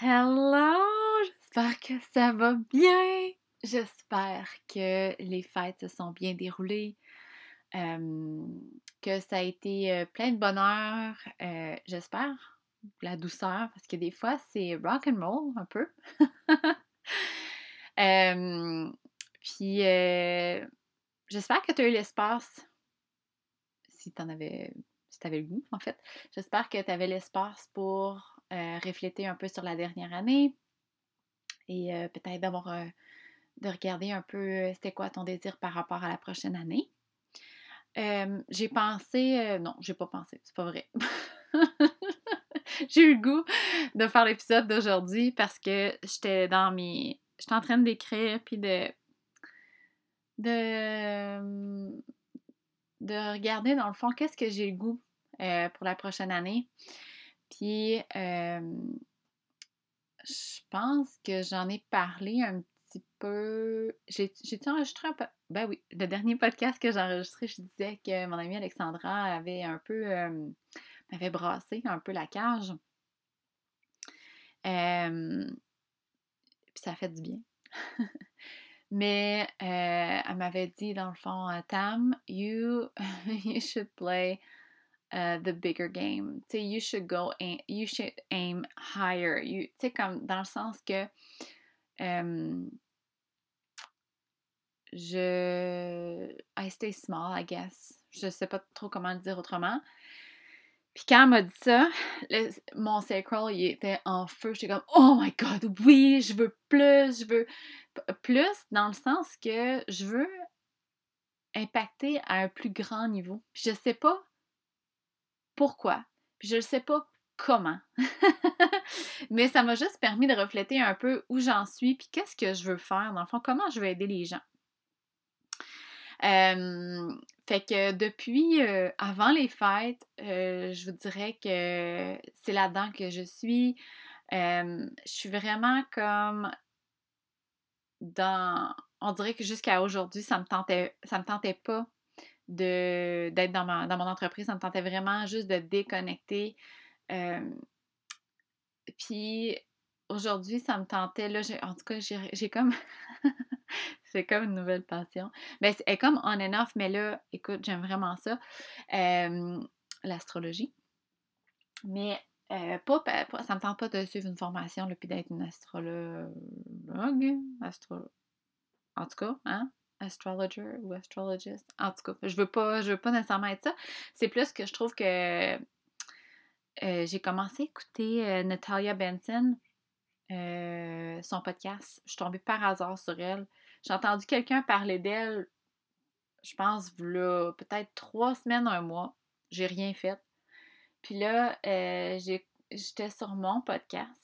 Hello! J'espère que ça va bien! J'espère que les fêtes se sont bien déroulées, que ça a été plein de bonheur, j'espère, la douceur, parce que des fois c'est rock and roll un peu. Puis j'espère que tu as eu l'espace, si tu en avais, si tu avais le goût en fait, j'espère que tu avais l'espace pour euh, refléter un peu sur la dernière année et euh, peut-être d'avoir euh, de regarder un peu c'était quoi ton désir par rapport à la prochaine année. j'ai pensé, non, j'ai pas pensé, c'est pas vrai. j'ai eu le goût de faire l'épisode d'aujourd'hui parce que j'étais dans mes, j'étais en train d'écrire puis de de de regarder dans le fond qu'est-ce que j'ai le goût pour la prochaine année. Puis, je pense que j'en ai parlé un petit peu. J'ai-tu enregistré un peu? Ben oui, le dernier podcast que j'ai enregistré, je disais que mon amie Alexandra avait un peu. m'avait brassé un peu la cage. puis ça fait du bien. Mais elle m'avait dit, dans le fond, Tam, you, you should play Uh, the bigger game. Tu you should go aim, you should aim higher. Tu sais, comme dans le sens que je. I stay small, I guess. Je sais pas trop comment le dire autrement. Puis quand elle m'a dit ça, mon sacral, il était en feu. J'étais comme, oh my god, oui, je veux plus, je veux plus, dans le sens que je veux impacter à un plus grand niveau. Je sais pas pourquoi. Puis je ne sais pas comment. Mais ça m'a juste permis de refléter un peu où j'en suis, puis qu'est-ce que je veux faire, dans le fond, comment je veux aider les gens. fait que depuis euh, avant les fêtes, euh, je vous dirais que c'est là-dedans que je suis. je suis vraiment comme dans. On dirait que jusqu'à aujourd'hui, ça me tentait, ça me tentait pas d'être dans, dans mon entreprise. Ça me tentait vraiment juste de déconnecter. puis aujourd'hui, ça me tentait, là, en tout cas, j'ai comme. c'est comme une nouvelle passion. mais ben, c'est comme on and off, mais là, écoute, j'aime vraiment ça. L'astrologie. Mais euh, pas, ça me tente pas de suivre une formation puis d'être une astrologue. Astro... En tout cas, hein? Astrologer ou astrologist. En tout cas, je veux pas, je veux pas nécessairement être ça. C'est plus que je trouve que euh, j'ai commencé à écouter euh, Natalia Benson, euh, son podcast. Je suis tombée par hasard sur elle. J'ai entendu quelqu'un parler d'elle, je pense, peut-être trois semaines, un mois. J'ai rien fait. Puis là, j'étais sur mon podcast.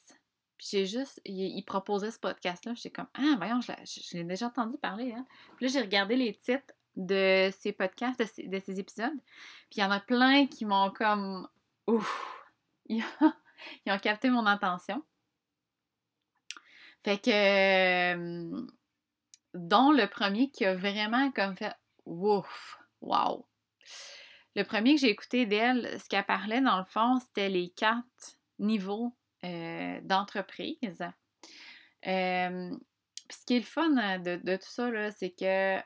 Puis j'ai juste, il, proposait ce podcast-là. J'étais comme, ah, voyons, je, l'ai déjà entendu parler. Hein. Puis là, j'ai regardé les titres de ces podcasts, de ces, épisodes. Puis il y en a plein qui m'ont comme, ouf, ils ont, capté mon attention. Fait que, dont le premier qui a vraiment comme fait, ouf, wow. Le premier que j'ai écouté d'elle, ce qu'elle parlait dans le fond, c'était les quatre niveaux euh, d'entreprise. Euh, ce qui est le fun euh, de, tout ça, c'est que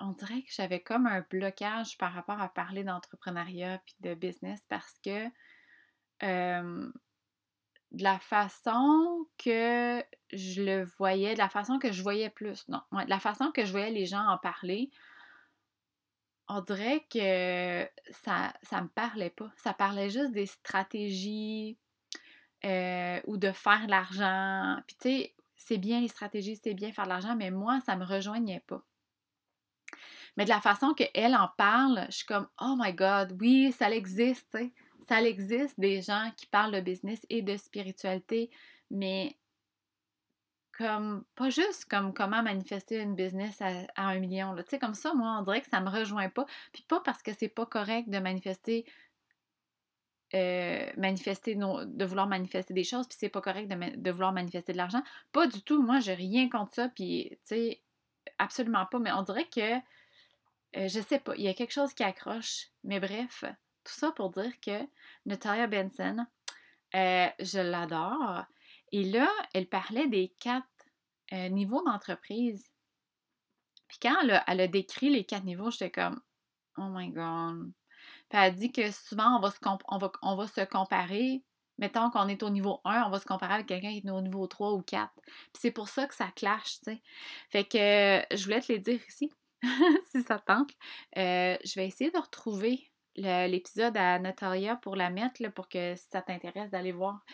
on dirait que j'avais comme un blocage par rapport à parler d'entrepreneuriat puis de business parce que de la façon que je le voyais, de la façon que je voyais plus, non, de la façon que je voyais les gens en parler, on dirait que ça, ça me parlait pas. Ça parlait juste des stratégies, euh, ou de faire l'argent. Puis tu sais, c'est bien les stratégies, c'est bien faire de l'argent, mais moi, ça me rejoignait pas. Mais de la façon qu'elle en parle, je suis comme Oh my God, oui, ça existe, tu sais. Ça existe des gens qui parlent de business et de spiritualité, mais comme pas juste comme comment manifester une business à, un million. Tu sais, comme ça, moi, on dirait que ça me rejoint pas. Puis pas parce que c'est pas correct de manifester euh, manifester, de vouloir manifester des choses, puis c'est pas correct de, vouloir manifester de l'argent. Pas du tout. Moi, j'ai rien contre ça, puis, tu sais, absolument pas. Mais on dirait que, euh, je sais pas, il y a quelque chose qui accroche. Mais bref, tout ça pour dire que Natalia Benson, euh, je l'adore. Et là, elle parlait des quatre niveaux d'entreprise. Puis quand elle a, décrit les quatre niveaux, j'étais comme Oh my God. Elle dit que souvent, on va se, on va, on va se comparer. Mettons qu'on est au niveau 1, on va se comparer avec quelqu'un qui est au niveau 3 ou 4. Puis c'est pour ça que ça clash, tu sais. Fait que je voulais te les dire ici, si ça tente. Euh, je vais essayer de retrouver l'épisode à Natalia pour la mettre, pour que si ça t'intéresse d'aller voir,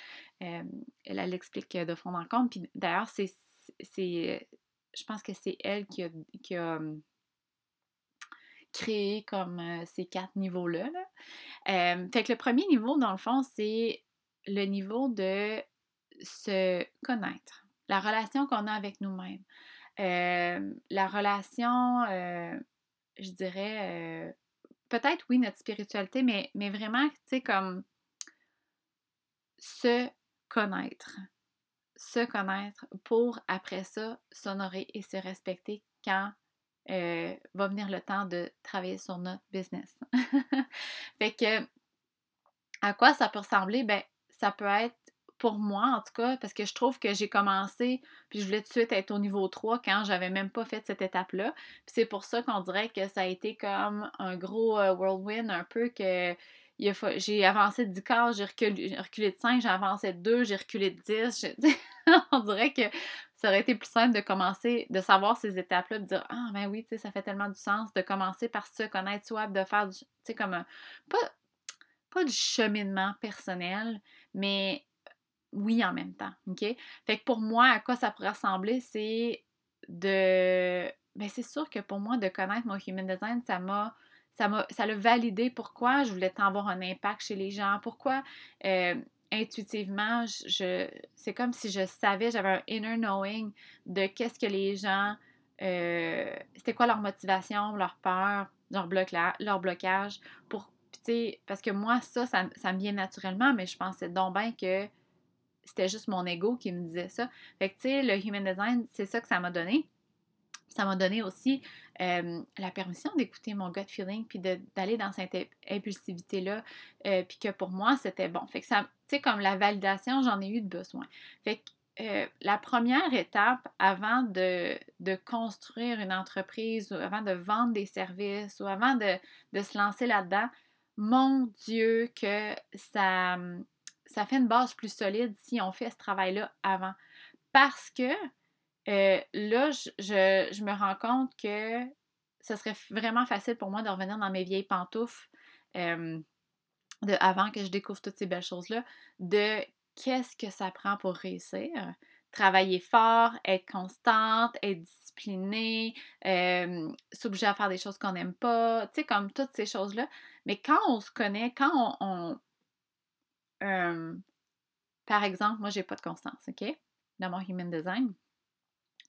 euh, elle, elle explique de fond en compte. Puis d'ailleurs, c'est, je pense que c'est elle qui a, créé comme euh, ces quatre niveaux-là. Euh, fait que le premier niveau, dans le fond, c'est le niveau de se connaître, la relation qu'on a avec nous-mêmes. la relation, je dirais, peut-être oui, notre spiritualité, mais, mais vraiment, tu sais, comme se connaître. Se connaître pour, après ça, s'honorer et se respecter quand euh, va venir le temps de travailler sur notre business. fait que, à quoi ça peut ressembler? Ben, ça peut être pour moi, en tout cas, parce que je trouve que j'ai commencé, puis je voulais tout de suite être au niveau 3 quand j'avais même pas fait cette étape-là. Puis c'est pour ça qu'on dirait que ça a été comme un gros euh, whirlwind, un peu que j'ai avancé de 10 quarts, j'ai reculé, de 5, j'ai avancé de 2, j'ai reculé de 10. on dirait que ça aurait été plus simple de commencer, de savoir ces étapes-là, de dire Ah, ben oui, tu sais, ça fait tellement du sens de commencer par se connaître soi, de faire, tu sais, comme un. Pas, pas du cheminement personnel, mais oui en même temps, OK? Fait que pour moi, à quoi ça pourrait ressembler, c'est de... Ben c'est sûr que pour moi, de connaître mon human design, ça m'a... Ça l'a validé pourquoi je voulais avoir un impact chez les gens, pourquoi euh, intuitivement, je, c'est comme si je savais, j'avais un inner knowing de qu'est-ce que les gens, euh, c'était quoi leur motivation, leur peur, leur, leur blocage, pour, parce que moi, ça, ça, ça, me vient naturellement, mais je pensais donc bien que c'était juste mon ego qui me disait ça. Fait que, tu sais, le human design, c'est ça que ça m'a donné. Ça m'a donné aussi la permission d'écouter mon gut feeling, puis d'aller dans cette impulsivité-là, euh, puis que pour moi, c'était bon. Fait que ça, tu sais, comme la validation, j'en ai eu de besoin. Fait que la première étape avant de, de, construire une entreprise ou avant de vendre des services ou avant de, de se lancer là-dedans, mon Dieu, que ça, ça fait une base plus solide si on fait ce travail-là avant. Parce que euh, là, je, me rends compte que ce serait vraiment facile pour moi de revenir dans mes vieilles pantoufles euh, avant que je découvre toutes ces belles choses-là, de qu'est-ce que ça prend pour réussir. Travailler fort, être constante, être disciplinée, euh, s'obliger à faire des choses qu'on n'aime pas, tu sais, comme toutes ces choses-là. Mais quand on se connaît, quand on, par exemple, moi, j'ai pas de constance, OK? Dans mon human design.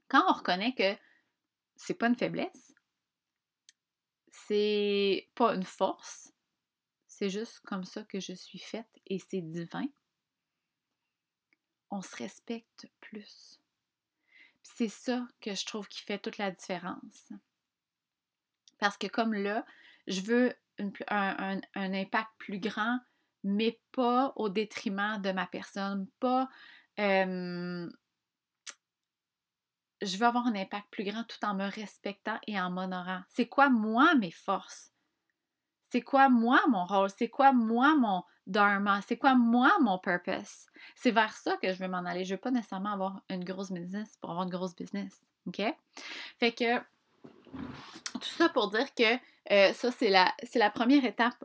Quand on reconnaît que c'est pas une faiblesse, c'est pas une force, c'est juste comme ça que je suis faite et c'est divin, on se respecte plus. C'est ça que je trouve qui fait toute la différence. Parce que comme là, je veux un, un impact plus grand mais pas au détriment de ma personne, pas je veux avoir un impact plus grand tout en me respectant et en m'honorant. C'est quoi moi mes forces? C'est quoi moi mon rôle? C'est quoi moi mon dharma? C'est quoi moi mon purpose? C'est vers ça que je veux m'en aller. Je veux pas nécessairement avoir une grosse business pour avoir une grosse business. OK? Fait que tout ça pour dire que euh, ça, c'est la, la première étape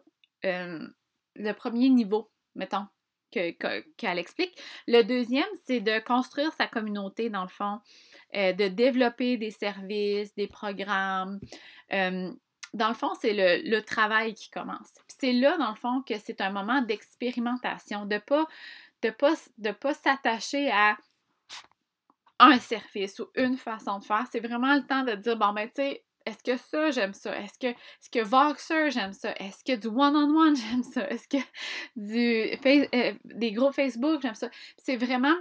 le premier niveau, mettons, qu'elle explique. Le deuxième, c'est de construire sa communauté, dans le fond, euh, de développer des services, des programmes. Euh, dans le fond, c'est le, travail qui commence. C'est là, dans le fond, que c'est un moment d'expérimentation, de ne pas, de pas, de pas s'attacher à un service ou une façon de faire. C'est vraiment le temps de dire, bon, ben, tu sais, est-ce que ça, j'aime ça? Est-ce que, est que Voxer, j'aime ça? Est-ce que du one-on-one, j'aime ça? Est-ce que du, euh, des groupes Facebook, j'aime ça? C'est vraiment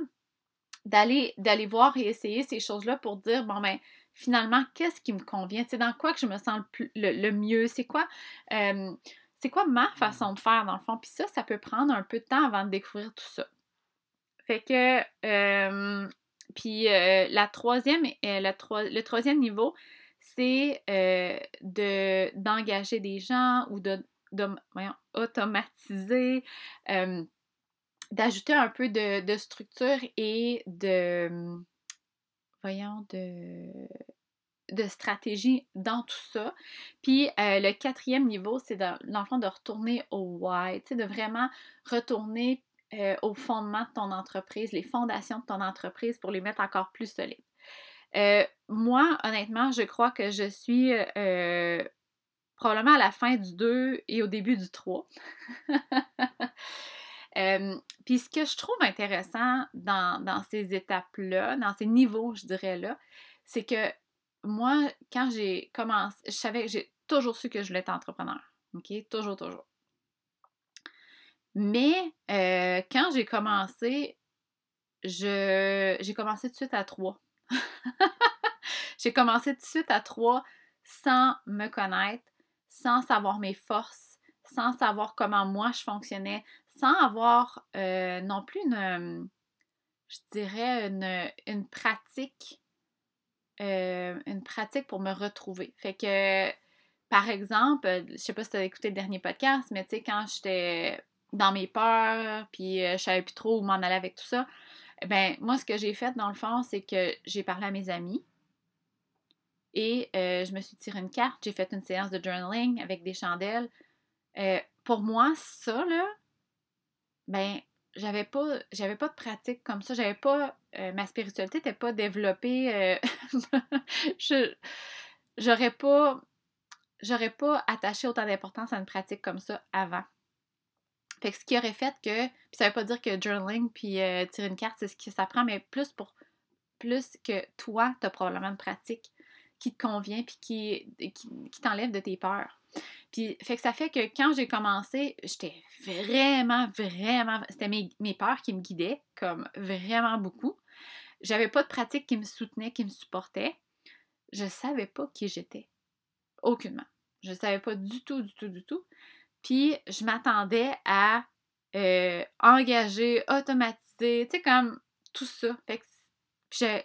d'aller, voir et essayer ces choses-là pour dire, bon, ben, finalement, qu'est-ce qui me convient? C'est dans quoi que je me sens le, mieux? C'est quoi, euh, c'est quoi ma façon de faire, dans le fond? Puis ça, ça peut prendre un peu de temps avant de découvrir tout ça. Fait que, euh, puis la troisième, euh, le troisième niveau, c'est de, d'engager des gens ou de, d'ajouter un peu de, structure et de, voyons, de, stratégie dans tout ça. Puis le quatrième niveau, c'est de retourner au why, de vraiment retourner euh, au fondement de ton entreprise, les fondations de ton entreprise pour les mettre encore plus solides. Euh, moi, honnêtement, je crois que je suis euh, probablement à la fin du 2 et au début du 3. Puis ce que je trouve intéressant dans, dans ces étapes-là, dans ces niveaux, je dirais là, c'est que moi, quand j'ai commencé, je savais j'ai toujours su que je voulais être entrepreneur. OK? Toujours, toujours. Mais euh, quand j'ai commencé, j'ai commencé tout de suite à trois. j'ai commencé tout de suite à trois sans me connaître, sans savoir mes forces, sans savoir comment moi je fonctionnais, sans avoir euh, non plus une, je dirais, une, pratique, euh, une pratique pour me retrouver. Fait que, par exemple, je sais pas si tu as écouté le dernier podcast, mais tu sais, quand j'étais dans mes peurs, puis euh, je savais plus trop où m'en aller avec tout ça. Ben, moi, ce que j'ai fait, dans le fond, c'est que j'ai parlé à mes amis et euh, je me suis tiré une carte. J'ai fait une séance de journaling avec des chandelles. Euh, pour moi, ça, là, ben, j'avais pas, j'avais pas de pratique comme ça. J'avais pas, ma spiritualité n'était pas développée. je, j'aurais pas, j'aurais pas attaché autant d'importance à une pratique comme ça avant. Fait que ce qui aurait fait que, puis ça veut pas dire que journaling puis euh, tirer une carte, c'est ce que ça prend, mais plus pour plus que toi, tu as probablement une pratique qui te convient puis qui, qui, t'enlève de tes peurs. Puis, fait que ça fait que quand j'ai commencé, j'étais vraiment, vraiment, c'était mes, mes, peurs qui me guidaient, comme vraiment beaucoup. J'avais pas de pratique qui me soutenait, qui me supportait. Je savais pas qui j'étais. Aucunement. Je savais pas du tout, du tout, du tout. Puis je m'attendais à euh, engager, automatiser, tu sais, comme tout ça. Fait que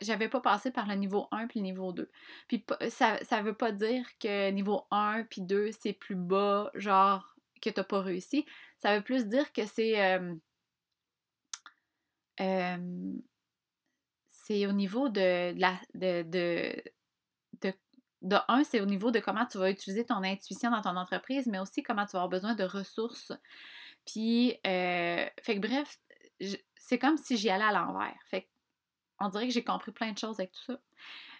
j'avais pas passé par le niveau 1 puis le niveau 2. Puis ça, ça veut pas dire que niveau 1 puis 2, c'est plus bas, genre que t'as pas réussi. Ça veut plus dire que c'est... Euh, euh, c'est au niveau de, la, de, de, de un, c'est au niveau de comment tu vas utiliser ton intuition dans ton entreprise, mais aussi comment tu vas avoir besoin de ressources. Puis, euh, fait que bref, c'est comme si j'y allais à l'envers. Fait on dirait que j'ai compris plein de choses avec tout ça.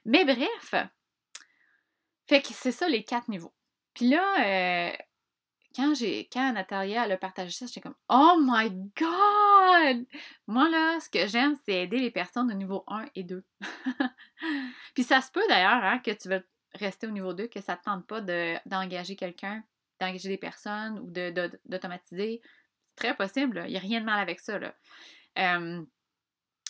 Mais bref, fait que c'est ça les quatre niveaux. Puis là, euh, quand j'ai quand Natalia a partagé ça, j'étais comme Oh my God! Moi là, ce que j'aime, c'est aider les personnes au niveau 1 et 2. Puis ça se peut d'ailleurs hein, que tu veux rester au niveau 2, que ça ne te tente pas d'engager quelqu'un, d'engager des personnes ou d'automatiser. C'est très possible, il n'y a rien de mal avec ça. Là.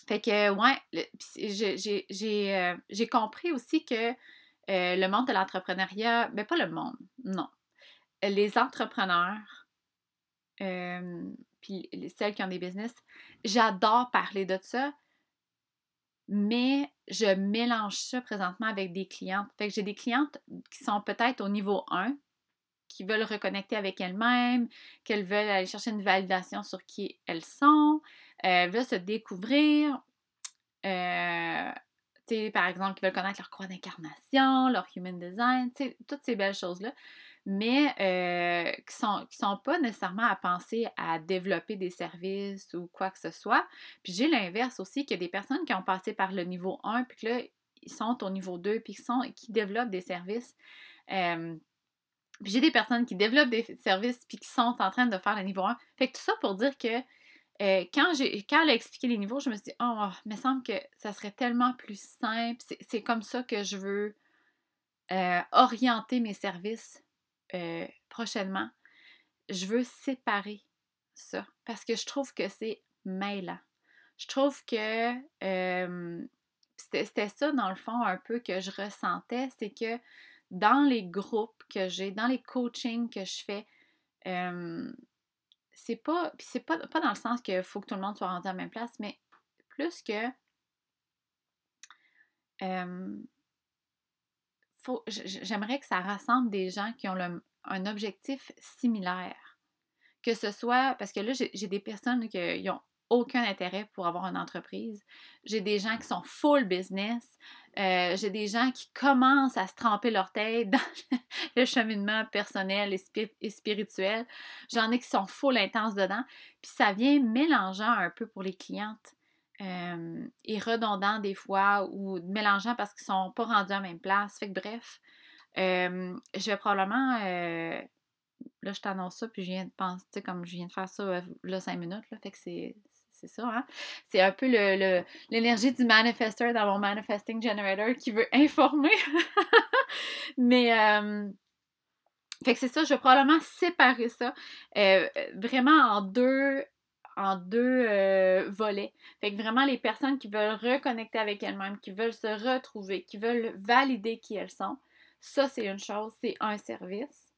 fait que, ouais, euh, j'ai compris aussi que euh, le monde de l'entrepreneuriat, mais ben, pas le monde, non. Les entrepreneurs, puis celles qui ont des business, j'adore parler de ça mais je mélange ça présentement avec des clientes. Fait que j'ai des clientes qui sont peut-être au niveau 1, qui veulent reconnecter avec elles-mêmes, qu'elles veulent aller chercher une validation sur qui elles sont, euh, veulent se découvrir. Euh, par exemple, qui veulent connaître leur croix d'incarnation, leur human design, toutes ces belles choses-là mais euh, qui ne sont, qui sont pas nécessairement à penser à développer des services ou quoi que ce soit. Puis j'ai l'inverse aussi, qu'il y a des personnes qui ont passé par le niveau 1, puis que là, ils sont au niveau 2, puis qui, sont, qui développent des services. Euh, puis j'ai des personnes qui développent des services, puis qui sont en train de faire le niveau 1. Fait que tout ça pour dire que euh, quand, quand elle a expliqué les niveaux, je me suis dit, oh, il me semble que ça serait tellement plus simple. C'est, comme ça que je veux orienter mes services euh, prochainement, je veux séparer ça parce que je trouve que c'est mêlant. Je trouve que c'était ça dans le fond un peu que je ressentais, c'est que dans les groupes que j'ai, dans les coachings que je fais, c'est pas, c'est pas, pas dans le sens qu'il faut que tout le monde soit rendu à la même place, mais plus que j'aimerais que ça rassemble des gens qui ont un objectif similaire. Que ce soit, parce que là, j'ai des personnes qui n'ont aucun intérêt pour avoir une entreprise. J'ai des gens qui sont full business. Euh, j'ai des gens qui commencent à se tremper leur tête dans le cheminement personnel et, spirituel. J'en ai qui sont full intenses dedans. Puis ça vient mélangeant un peu pour les clientes. Euh, et redondant des fois ou mélangeant parce qu'ils sont pas rendus à même place. Fait que bref, euh, je vais probablement là, je t'annonce ça, puis je viens de penser, comme je viens de faire ça, là, cinq minutes, là, fait que c'est, c'est ça, hein? C'est un peu l'énergie du manifesteur dans mon manifesting generator qui veut informer. Mais euh, fait que c'est ça, je vais probablement séparer ça euh, vraiment en deux en deux euh, volets. Fait que vraiment les personnes qui veulent reconnecter avec elles-mêmes, qui veulent se retrouver, qui veulent valider qui elles sont, ça c'est une chose, c'est un service.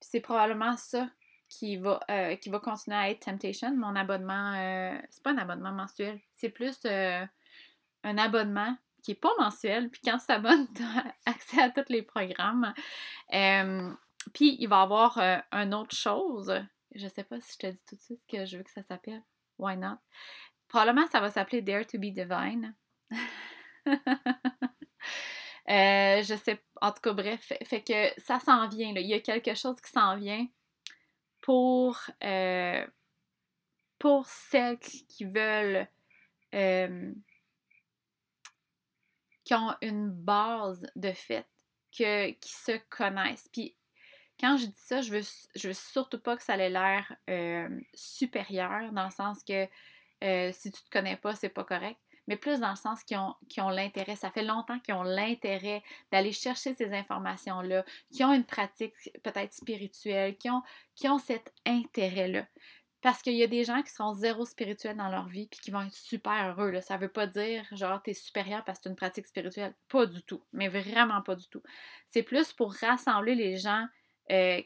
C'est probablement ça qui va, euh, qui va continuer à être Temptation. Mon abonnement, euh, c'est pas un abonnement mensuel, c'est plus un abonnement qui est pas mensuel. Puis quand tu t'abonnes, tu as accès à tous les programmes. puis il va y avoir une autre chose. Je sais pas si je te dis tout de suite que je veux que ça s'appelle. Why not? Probablement, ça va s'appeler Dare to be Divine. je sais, en tout cas, bref, fait, que ça s'en vient. Il y a quelque chose qui s'en vient pour, euh, pour celles qui veulent, euh, qui ont une base de fait, que, qui se connaissent. Puis quand je dis ça, je veux, veux surtout pas que ça ait l'air euh, supérieur, dans le sens que si tu te connais pas, c'est pas correct mais plus dans le sens qu'ils ont, l'intérêt. Ça fait longtemps qu'ils ont l'intérêt d'aller chercher ces informations-là, qui ont une pratique peut-être spirituelle, qui ont, cet intérêt-là. Parce qu'il y a des gens qui seront zéro spirituels dans leur vie puis qui vont être super heureux. Ça veut pas dire genre t'es supérieur parce que tu une pratique spirituelle. Pas du tout. Mais vraiment pas du tout. C'est plus pour rassembler les gens euh,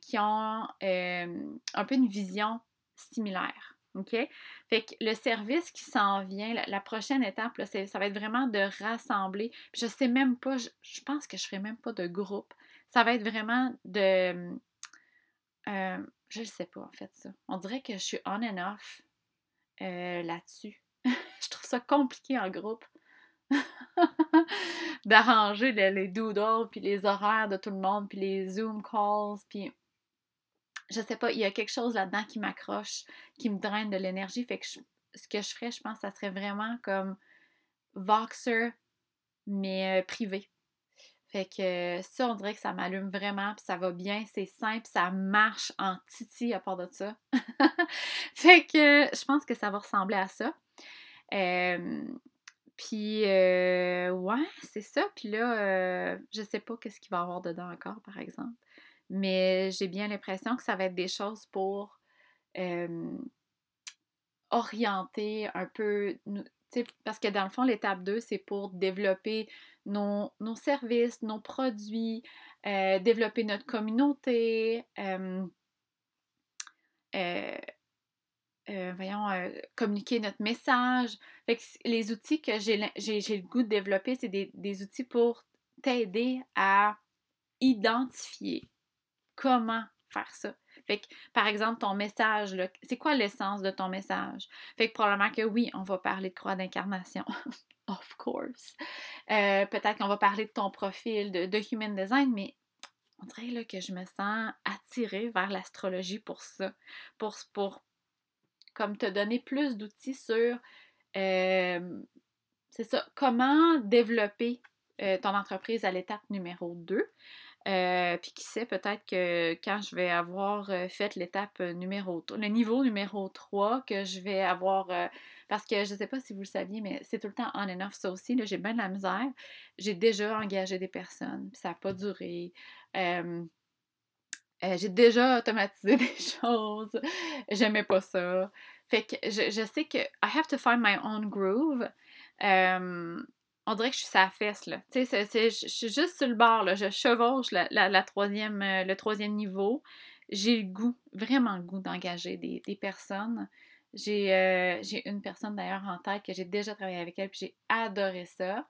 qui, ont euh, un peu une vision similaire. OK? Fait que le service qui s'en vient, la, prochaine étape, là, ça va être vraiment de rassembler. Puis je sais même pas, je, pense que je ferai même pas de groupe. Ça va être vraiment de. Euh, je ne sais pas, en fait, ça. On dirait que je suis on and off là-dessus. je trouve ça compliqué en groupe. d'arranger les, les, doodles, puis les horaires de tout le monde, puis les Zoom calls, puis je sais pas, il y a quelque chose là-dedans qui m'accroche, qui me draine de l'énergie. Fait que ce que je ferais, je pense, ça serait vraiment comme Voxer, mais euh, privé. Fait que ça, on dirait que ça m'allume vraiment, puis ça va bien, c'est simple, ça marche en titi à part de ça. fait que je pense que ça va ressembler à ça. Puis, euh, ouais, c'est ça. Puis là, euh, je sais pas qu'est-ce qu'il va y avoir dedans encore, par exemple mais j'ai bien l'impression que ça va être des choses pour orienter un peu, parce que dans le fond, l'étape 2, c'est pour développer nos, services, nos produits, euh, développer notre communauté, euh, euh, voyons, communiquer notre message. les outils que j'ai le goût de développer, c'est des, des outils pour t'aider à identifier comment faire ça. Fait que, par exemple, ton message, c'est quoi l'essence de ton message? Fait que probablement que oui, on va parler de croix d'incarnation. of course. Euh, peut-être qu'on va parler de ton profil de, human design, mais on dirait là, que je me sens attirée vers l'astrologie pour ça. Pour, pour comme te donner plus d'outils sur c'est ça, comment développer ton entreprise à l'étape numéro 2. Euh, puis qui sait, peut-être que quand je vais avoir fait l'étape numéro le niveau numéro 3, que je vais avoir. parce que je ne sais pas si vous le saviez, mais c'est tout le temps on and off, ça aussi. J'ai bien de la misère. J'ai déjà engagé des personnes, ça n'a pas duré. J'ai déjà automatisé des choses. J'aimais pas ça. Fait que je, je, sais que I have to find my own groove on dirait que je suis sa fesse, là. Tu sais, je suis juste sur le bord, là. Je chevauche la, troisième, euh, le troisième niveau. J'ai le goût, vraiment le goût d'engager des, personnes. J'ai j'ai une personne d'ailleurs en tête que j'ai déjà travaillé avec elle, puis j'ai adoré ça.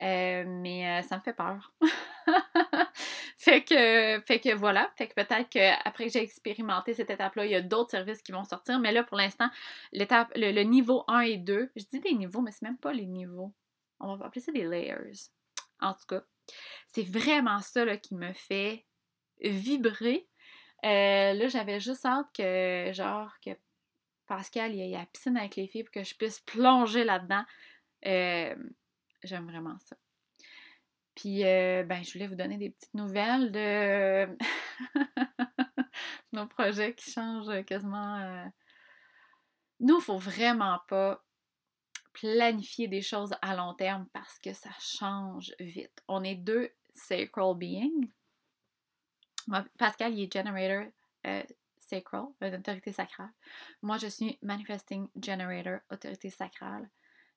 mais ça me fait peur. fait que fait que voilà, fait que peut-être qu'après que j'ai expérimenté cette étape-là, il y a d'autres services qui vont sortir, mais là pour l'instant, l'étape le, niveau 1 et 2, je dis des niveaux mais c'est même pas les niveaux. On va appeler ça des layers. En tout cas, c'est vraiment ça là, qui me fait vibrer. Euh, là, j'avais juste hâte que genre que Pascal il y ait la piscine avec les filles pour que je puisse plonger là-dedans. Euh, j'aime vraiment ça. Puis, euh, ben, je voulais vous donner des petites nouvelles de nos projets qui changent quasiment. Euh. Nous, il ne faut vraiment pas planifier des choses à long terme parce que ça change vite. On est deux sacral beings. Pascal, il est generator euh, sacral, autorité sacrale. Moi, je suis manifesting generator, autorité sacrale.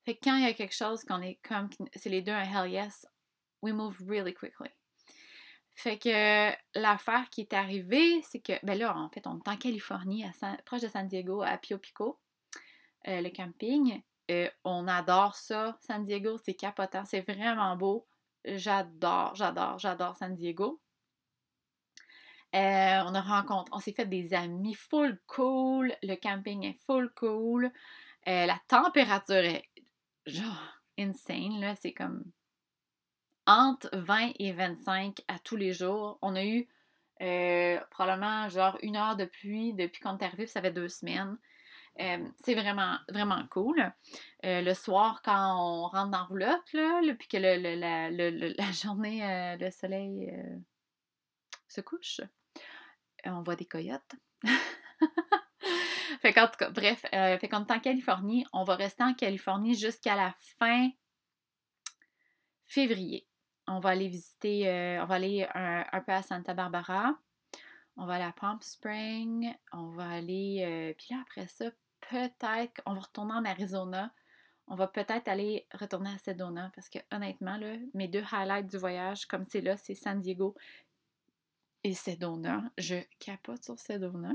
Fait que quand il y a quelque chose qu'on est comme, c'est les deux un hell yes, we move really quickly. Fait que l'affaire qui est arrivée, c'est que, ben là, en fait, on est en Californie, proche de San Diego, à Pio Pico, euh, le camping. Euh, on adore ça, San Diego, c'est capotant, c'est vraiment beau. J'adore, j'adore, j'adore San Diego. Euh, on a rencontré, on s'est fait des amis full cool, le camping est full cool, la température est genre insane, là, c'est comme entre 20 et 25 à tous les jours. On a eu euh, probablement genre une heure de pluie depuis qu'on est arrivé, ça fait deux semaines. Euh, c'est vraiment, vraiment cool. Euh, le soir, quand on rentre dans roulotte, là, puis que la, journée, le soleil se couche, on voit des coyotes. fait tout cas, bref, fait qu'on est en Californie. On va rester en Californie jusqu'à la fin février on va aller visiter, euh, on va aller un, peu à Santa Barbara, on va aller à Palm Spring, on va aller, euh, puis là après ça, peut-être on va retourner en Arizona, on va peut-être aller retourner à Sedona parce que honnêtement, là, mes deux highlights du voyage, comme c'est là, c'est San Diego et Sedona. Je capote sur Sedona.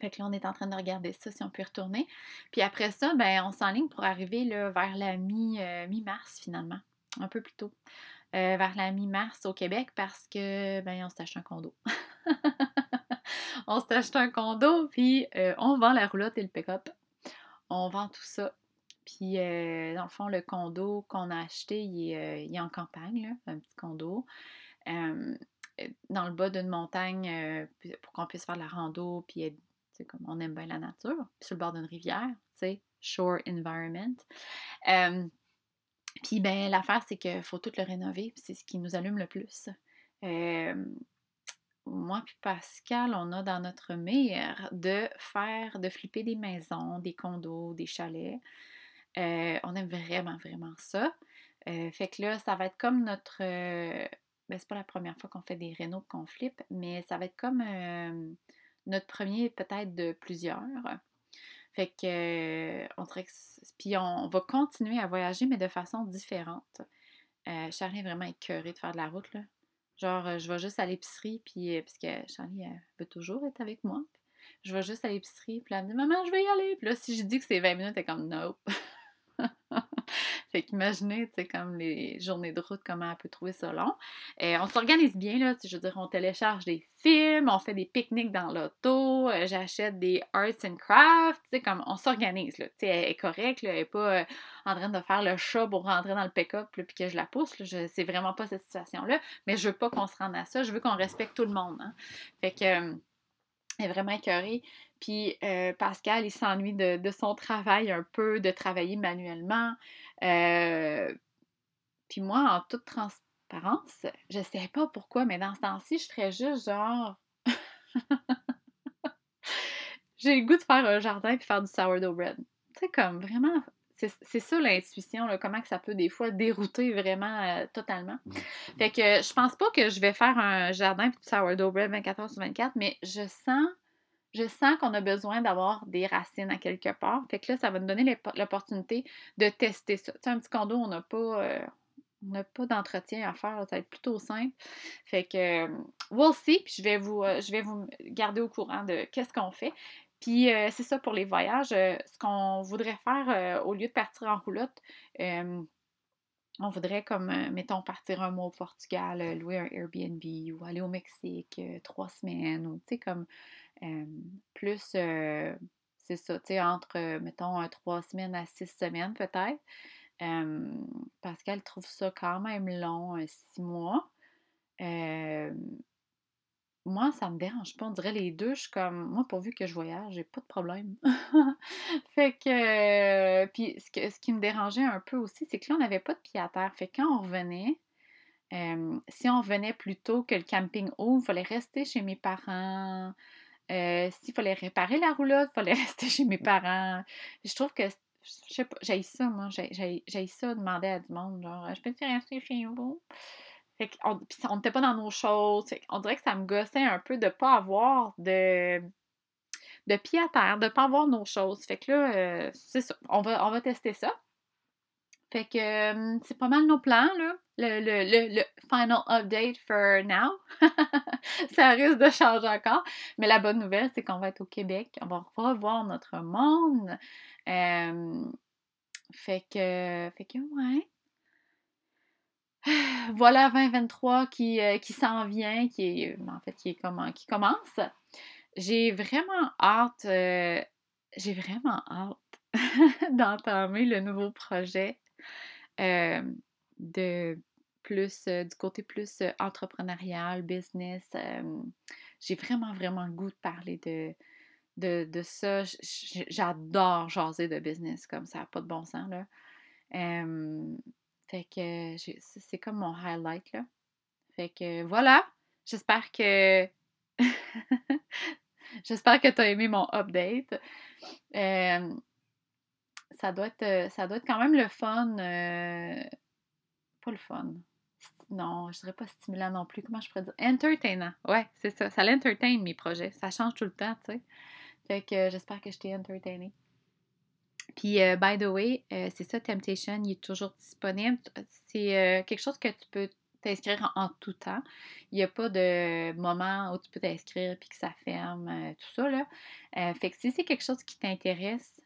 Fait que là, on est en train de regarder ça, si on peut retourner. Puis après ça, ben, on s'enligne pour arriver là, vers la euh, mi-mars finalement un peu plus tôt, euh, vers la mi-mars au Québec parce que, ben, on s'est un condo. on s'est acheté un condo, puis euh, on vend la roulotte et le pick-up. On vend tout ça. Puis, euh, dans le fond, le condo qu'on a acheté, il est, en campagne, un petit condo. dans le bas d'une montagne pour qu'on puisse faire de la rando, puis comme on aime bien la nature, sur le bord d'une rivière, tu sais, shore environment. Puis ben l'affaire, c'est qu'il faut tout le rénover, c'est ce qui nous allume le plus. moi puis Pascal, on a dans notre mire de faire, de flipper des maisons, des condos, des chalets. on aime vraiment, vraiment ça. fait que là, ça va être comme notre. ben, c'est pas la première fois qu'on fait des rénaux qu'on flippe, mais ça va être comme notre premier peut-être de plusieurs. Fait que, euh, on va continuer à voyager, mais de façon différente. Euh, Charlie est vraiment écœurée de faire de la route, là. Genre, euh, je vais juste à l'épicerie, puis... Euh, puisque Charlie, elle veut toujours être avec moi. Je vais juste à l'épicerie, puis elle me dit « Maman, je vais y aller! » Puis là, si je dis que c'est 20 minutes, elle est comme « Nope! » fait qu'imaginez, tu sais, comme les journées de route, comment elle peut trouver ça long. On s'organise bien, là, je veux dire, on télécharge des films, on fait des pique-niques dans l'auto, euh, j'achète des arts and crafts, tu sais, comme on s'organise, là. Tu sais, elle est correcte, elle est pas euh, en train de faire le chat pour rentrer dans le pick-up, puis que je la pousse, là. C'est vraiment pas cette situation-là, mais je veux pas qu'on se rende à ça, je veux qu'on respecte tout le monde, hein. Fait que... Euh, est vraiment écœurée. Puis Pascal, il s'ennuie de, son travail un peu, de travailler manuellement. Euh, puis moi, en toute transparence, je sais pas pourquoi, mais dans ce temps-ci, je serais juste genre. J'ai le goût de faire un jardin puis faire du sourdough bread. Tu sais, comme vraiment. C'est ça l'intuition, comment que ça peut des fois dérouter vraiment euh, totalement. Mmh. Fait que je pense pas que je vais faire un jardin puis du sourdough bread 24 heures sur 24, mais je sens je sens qu'on a besoin d'avoir des racines à quelque part. Fait que là, ça va nous donner l'opportunité de tester ça. Tu un petit condo, on n'a pas, euh, pas d'entretien à faire. Ça va être plutôt simple. Fait que, we'll see. Puis je vais vous, euh, je vais vous garder au courant de qu'est-ce qu'on fait. Puis euh, c'est ça pour les voyages. Euh, ce qu'on voudrait faire euh, au lieu de partir en roulotte, on voudrait comme, mettons, partir un mois au Portugal, louer un Airbnb ou aller au Mexique trois semaines comme plus, c'est ça, tu sais, entre, mettons, trois semaines à six semaines peut-être. parce qu'elle trouve ça quand même long, six mois moi, ça me dérange pas. On dirait les deux, je comme, moi, pourvu que je voyage, j'ai pas de problème. fait que, puis ce, ce qui me dérangeait un peu aussi, c'est que là, on n'avait pas de pied à terre. Fait que quand on revenait, si on revenait plus tôt que le camping ouvre, il fallait rester chez mes parents. Euh, s'il fallait réparer la roulotte, il fallait rester chez mes parents. Je trouve que, je sais pas, j'ai ça, moi. J'ai ça demander à du monde, genre, je peux te rester chez vous? Fait on, on n'était pas dans nos choses. on dirait que ça me gossait un peu de ne pas avoir de, de pied à terre, de ne pas avoir nos choses. Fait que là, euh, c'est ça. On va, on va tester ça. Fait que euh, c'est pas mal nos plans. Le, le, final update for now. ça risque de changer encore. Mais la bonne nouvelle, c'est qu'on va être au Québec. On va revoir notre monde. Euh, fait que, fait que, ouais. voilà 2023 qui, euh, qui s'en vient, qui en fait qui commence. J'ai vraiment hâte, j'ai vraiment hâte d'entamer le nouveau projet euh, de plus du côté plus entrepreneurial, business. j'ai vraiment, vraiment le goût de parler de, de, de ça. J'adore jaser de business comme ça, pas de bon sens là. Fait que c'est comme mon highlight, là. Fait que voilà. J'espère que. J'espère que tu as aimé mon update. Ça, doit être, ça doit être quand même le fun. Euh, pas le fun. Non, je dirais pas stimulant non plus. Comment je pourrais dire? Entertainant. Ouais, c'est ça. Ça l'entertain mes projets. Ça change tout le temps, tu sais. Fait que j'espère que je t'ai entertainé. Puis, euh, by the way, euh, c'est ça, Temptation, il est toujours disponible. C'est euh, quelque chose que tu peux t'inscrire en, tout temps. Il n'y a pas de moment où tu peux t'inscrire puis que ça ferme, tout ça. Là. fait que si c'est quelque chose qui t'intéresse,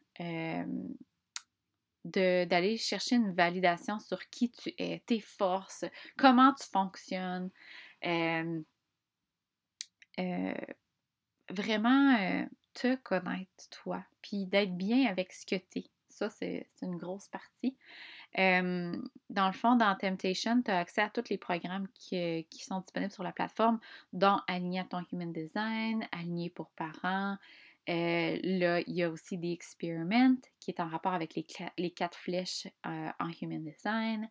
d'aller chercher une validation sur qui tu es, tes forces, comment tu fonctionnes, vraiment te connaître, toi, puis d'être bien avec ce que tu es. Ça, c'est une grosse partie. dans le fond, dans Temptation, tu as accès à tous les programmes qui, sont disponibles sur la plateforme, dont Aligné à ton Human Design, Aligné pour parents. Euh, là, il y a aussi des Experiments qui est en rapport avec les, les quatre flèches euh, en Human Design.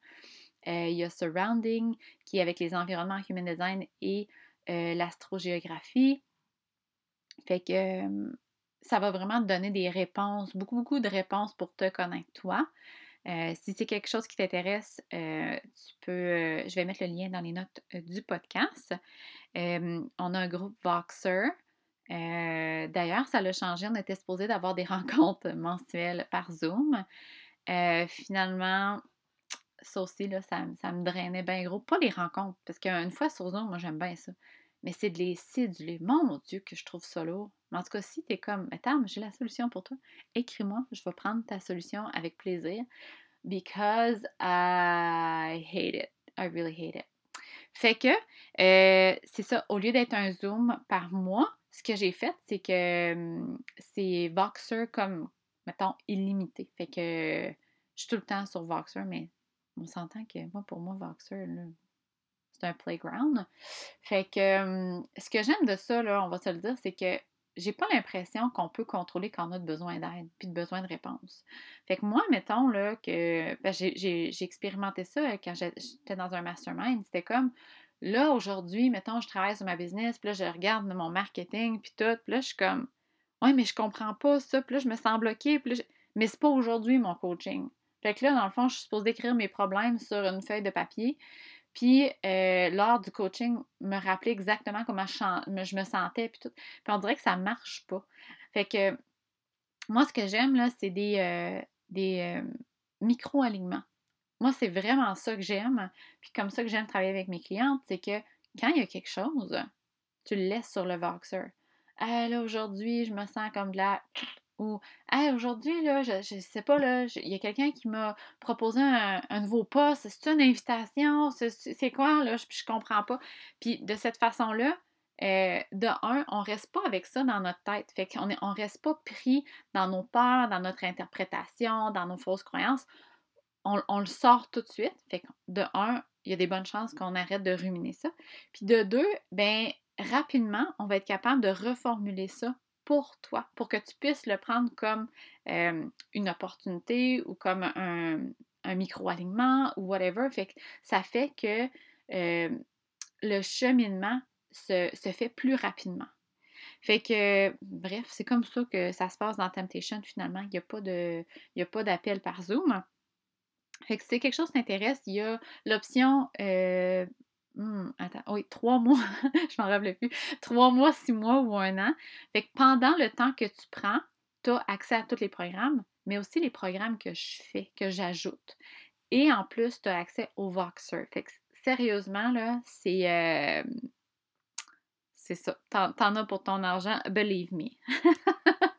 Euh, il y a Surrounding qui est avec les environnements en Human Design et l'astrogéographie. Fait que ça va vraiment te donner des réponses, beaucoup, beaucoup de réponses pour te connaître toi. si c'est quelque chose qui t'intéresse, tu peux. je vais mettre le lien dans les notes du podcast. on a un groupe Voxer. D'ailleurs, ça l'a changé. On était supposé d'avoir des rencontres mensuelles par Zoom. finalement, ça aussi, là, ça, ça me drainait bien gros. Pas les rencontres, parce qu'une fois sur Zoom, moi j'aime bien ça mais c'est de les céduler. Mon Dieu, que je trouve ça lourd. Mais en tout cas, si tu es comme, attends, j'ai la solution pour toi, écris-moi, je vais prendre ta solution avec plaisir. Because I hate it. I really hate it. Fait que, euh, c'est ça, au lieu d'être un Zoom par mois, ce que j'ai fait, c'est que c'est Voxer comme, mettons, illimité. Fait que je suis tout le temps sur Voxer, mais on s'entend que moi, pour moi, Voxer, là, un playground. Fait que ce que j'aime de ça, là, on va se le dire, c'est que j'ai pas l'impression qu'on peut contrôler quand on a besoin d'aide puis de besoin de réponse. Fait que moi, mettons là, que ben, j'ai expérimenté ça quand j'étais dans un mastermind. C'était comme là, aujourd'hui, mettons, je travaille sur ma business, puis là, je regarde mon marketing, puis tout, puis là, je suis comme Ouais, mais je comprends pas ça, puis là, je me sens bloquée, puis là, mais c'est pas aujourd'hui mon coaching. Fait que là, dans le fond, je suis supposée d'écrire mes problèmes sur une feuille de papier. Puis, euh, lors du coaching, me rappeler exactement comment je, me sentais, puis tout. Puis, on dirait que ça marche pas. Fait que, moi, ce que j'aime, là, c'est des, euh, euh, micro-alignements. Moi, c'est vraiment ça que j'aime. Puis, comme ça que j'aime travailler avec mes clientes, c'est que quand il y a quelque chose, tu le laisses sur le Voxer. hey, là, aujourd'hui, je me sens comme de la. Ou, hey, aujourd'hui, là, je, je sais pas, là, il y a quelqu'un qui m'a proposé un, nouveau poste. C'est une invitation? C'est quoi, là? Je, je comprends pas. Puis de cette façon-là, euh, de un, on reste pas avec ça dans notre tête. Fait qu'on est, on reste pas pris dans nos peurs, dans notre interprétation, dans nos fausses croyances. On, le sort tout de suite. Fait de un, il y a des bonnes chances qu'on arrête de ruminer ça. Puis de deux, ben rapidement, on va être capable de reformuler ça pour toi, pour que tu puisses le prendre comme euh, une opportunité ou comme un, micro-alignement ou whatever. Fait que ça fait que euh, le cheminement se, fait plus rapidement. Fait que, bref, c'est comme ça que ça se passe dans Temptation finalement. Il n'y a pas d'appel par Zoom. Fait que si quelque chose t'intéresse, il y a l'option euh, hmm, attends, oui, trois mois, je m'en rappelle plus, trois mois, six mois ou un an. Fait que pendant le temps que tu prends, tu as accès à tous les programmes, mais aussi les programmes que je fais, que j'ajoute. Et en plus, tu as accès au Voxer. Fait que sérieusement, là, c'est. Euh, c'est ça. T'en, t'en as pour ton argent, believe me.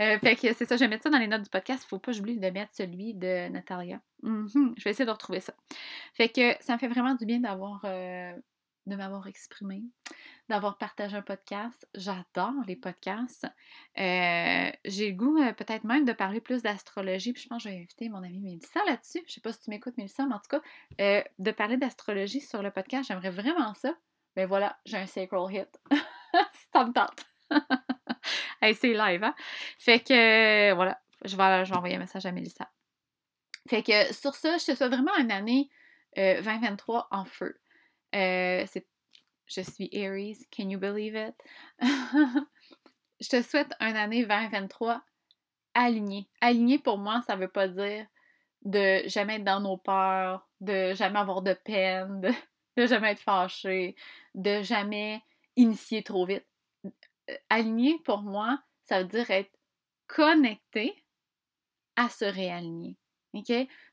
Euh, fait que c'est ça, je vais mettre ça dans les notes du podcast. Faut pas j'oublie de mettre celui de Natalia. Mhm, je vais essayer de retrouver ça. Fait que ça me fait vraiment du bien d'avoir euh, de m'avoir exprimé, d'avoir partagé un podcast. J'adore les podcasts. Euh, j'ai le goût peut-être même de parler plus d'astrologie. Je pense que je vais inviter mon ami Mélissa là-dessus. Je sais pas si tu m'écoutes, Mélissa, mais en tout cas, de parler d'astrologie sur le podcast, j'aimerais vraiment ça. Ben voilà, j'ai un sacral hit. ça me tente. hey, c'est live, hein? Fait que, voilà, je vais, je vais envoyer un message à Mélissa. Fait que sur ça, je te souhaite vraiment une année 2023 euh, en feu. Euh, je suis Aries, can you believe it? je te souhaite une année 2023 alignée. Alignée pour moi, ça veut pas dire de jamais être dans nos peurs, de jamais avoir de peine, de, de jamais être fâché, de jamais initier trop vite. Aligné pour moi, ça veut dire être connecté à se réaligner. OK?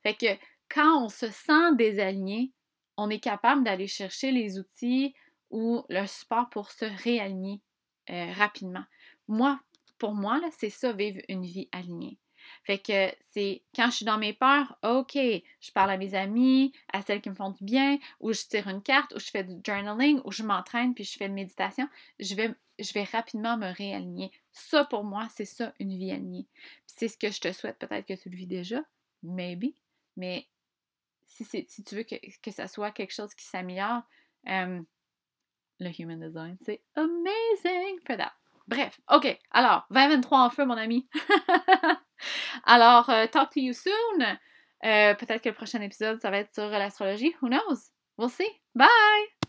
Fait que quand on se sent désaligné, on est capable d'aller chercher les outils ou le support pour se réaligner euh, rapidement. Moi, pour moi, c'est ça, vivre une vie alignée. Fait que c'est quand je suis dans mes peurs, OK, je parle à mes amis, à celles qui me font du bien, ou je tire une carte, ou je fais du journaling, ou je m'entraîne puis je fais de méditation, je vais, je vais rapidement me réaligner. Ça, pour moi, c'est ça, une vie alignée. c'est ce que je te souhaite. Peut-être que tu le vis déjà, maybe, mais si, tu veux que, que ça soit quelque chose qui s'améliore, euh, le human design, c'est amazing for that. Bref, ok. Alors, 2023 en feu, mon ami. Alors, euh, talk to you soon. Euh, peut-être que le prochain épisode, ça va être sur l'astrologie. Who knows? We'll see. Bye!